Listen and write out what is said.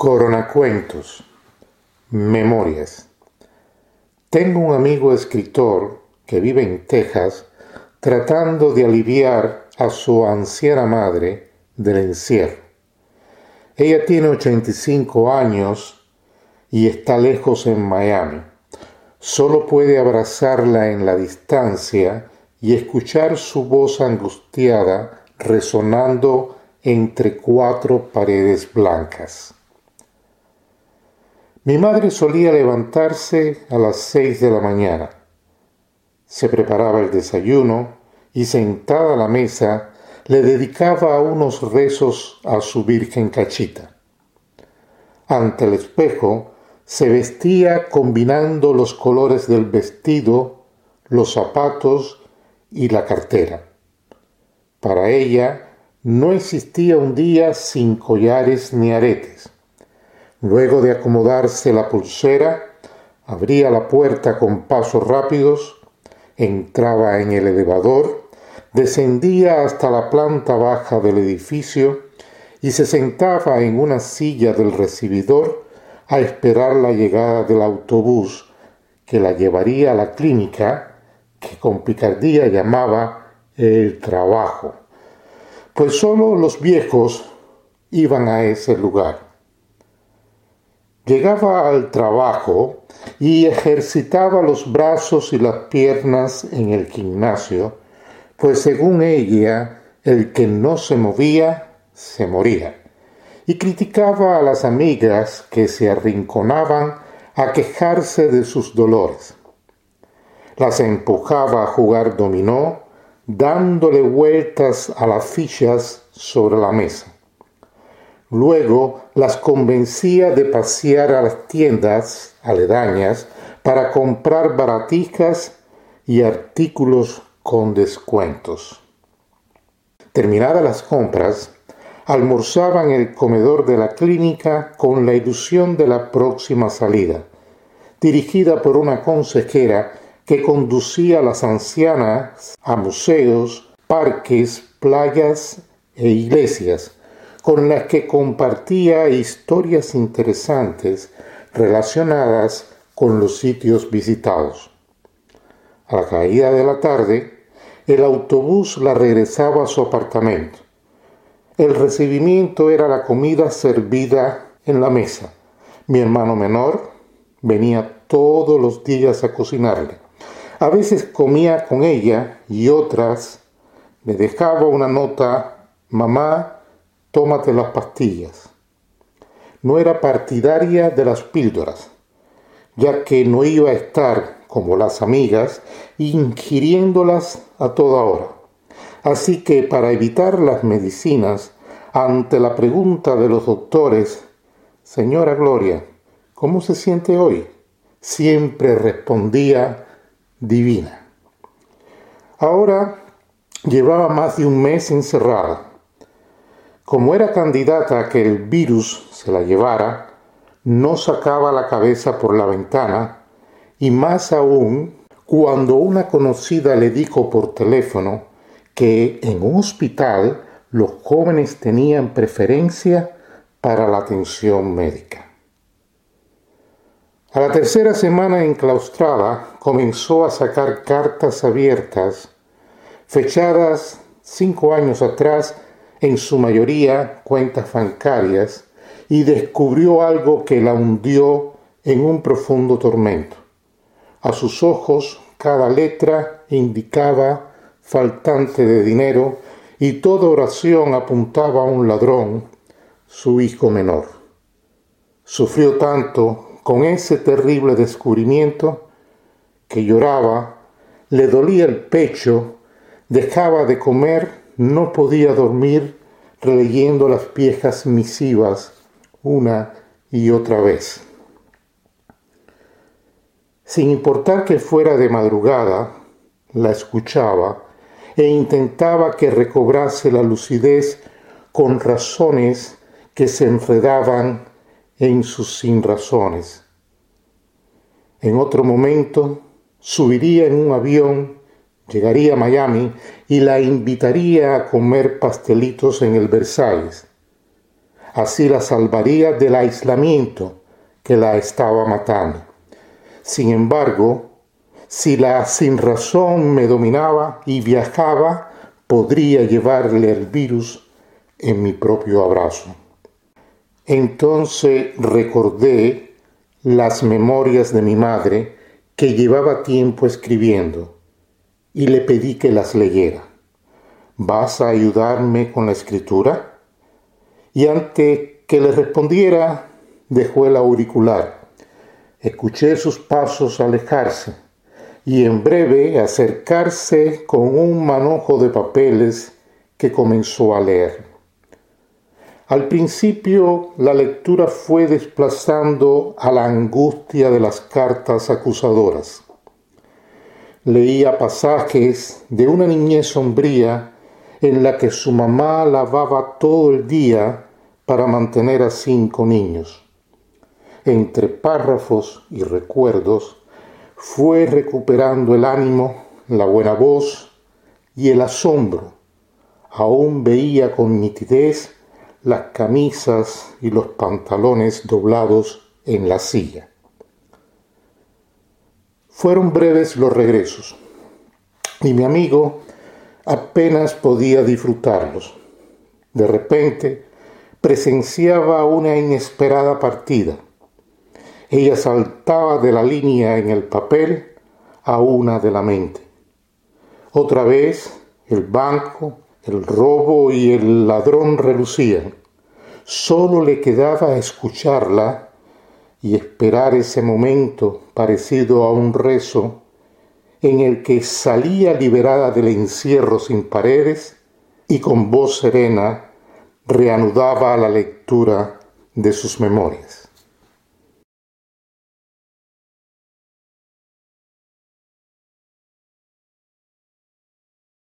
Coronacuentos. Memorias. Tengo un amigo escritor que vive en Texas tratando de aliviar a su anciana madre del encierro. Ella tiene 85 años y está lejos en Miami. Solo puede abrazarla en la distancia y escuchar su voz angustiada resonando entre cuatro paredes blancas. Mi madre solía levantarse a las seis de la mañana. Se preparaba el desayuno y sentada a la mesa le dedicaba unos rezos a su Virgen Cachita. Ante el espejo se vestía combinando los colores del vestido, los zapatos y la cartera. Para ella no existía un día sin collares ni aretes. Luego de acomodarse la pulsera, abría la puerta con pasos rápidos, entraba en el elevador, descendía hasta la planta baja del edificio y se sentaba en una silla del recibidor a esperar la llegada del autobús que la llevaría a la clínica que con picardía llamaba el trabajo, pues solo los viejos iban a ese lugar. Llegaba al trabajo y ejercitaba los brazos y las piernas en el gimnasio, pues según ella, el que no se movía, se moría. Y criticaba a las amigas que se arrinconaban a quejarse de sus dolores. Las empujaba a jugar dominó, dándole vueltas a las fichas sobre la mesa. Luego las convencía de pasear a las tiendas aledañas para comprar baratijas y artículos con descuentos. Terminadas las compras, almorzaba en el comedor de la clínica con la ilusión de la próxima salida, dirigida por una consejera que conducía a las ancianas a museos, parques, playas e iglesias, con las que compartía historias interesantes relacionadas con los sitios visitados. A la caída de la tarde, el autobús la regresaba a su apartamento. El recibimiento era la comida servida en la mesa. Mi hermano menor venía todos los días a cocinarle. A veces comía con ella y otras me dejaba una nota, mamá, tómate las pastillas. No era partidaria de las píldoras, ya que no iba a estar, como las amigas, ingiriéndolas a toda hora. Así que para evitar las medicinas, ante la pregunta de los doctores, Señora Gloria, ¿cómo se siente hoy? Siempre respondía divina. Ahora llevaba más de un mes encerrada como era candidata a que el virus se la llevara, no sacaba la cabeza por la ventana y más aún cuando una conocida le dijo por teléfono que en un hospital los jóvenes tenían preferencia para la atención médica. A la tercera semana enclaustrada comenzó a sacar cartas abiertas, fechadas cinco años atrás en su mayoría cuentas bancarias, y descubrió algo que la hundió en un profundo tormento. A sus ojos cada letra indicaba faltante de dinero y toda oración apuntaba a un ladrón, su hijo menor. Sufrió tanto con ese terrible descubrimiento que lloraba, le dolía el pecho, dejaba de comer no podía dormir releyendo las viejas misivas una y otra vez. Sin importar que fuera de madrugada, la escuchaba e intentaba que recobrase la lucidez con razones que se enredaban en sus sinrazones. En otro momento subiría en un avión llegaría a Miami y la invitaría a comer pastelitos en el Versalles. Así la salvaría del aislamiento que la estaba matando. Sin embargo, si la sinrazón me dominaba y viajaba, podría llevarle el virus en mi propio abrazo. Entonces recordé las memorias de mi madre que llevaba tiempo escribiendo y le pedí que las leyera. ¿Vas a ayudarme con la escritura? Y antes que le respondiera, dejó el auricular. Escuché sus pasos alejarse y en breve acercarse con un manojo de papeles que comenzó a leer. Al principio la lectura fue desplazando a la angustia de las cartas acusadoras. Leía pasajes de una niñez sombría en la que su mamá lavaba todo el día para mantener a cinco niños. Entre párrafos y recuerdos fue recuperando el ánimo, la buena voz y el asombro. Aún veía con nitidez las camisas y los pantalones doblados en la silla. Fueron breves los regresos y mi amigo apenas podía disfrutarlos. De repente presenciaba una inesperada partida. Ella saltaba de la línea en el papel a una de la mente. Otra vez el banco, el robo y el ladrón relucían. Solo le quedaba escucharla y esperar ese momento parecido a un rezo en el que salía liberada del encierro sin paredes y con voz serena reanudaba la lectura de sus memorias.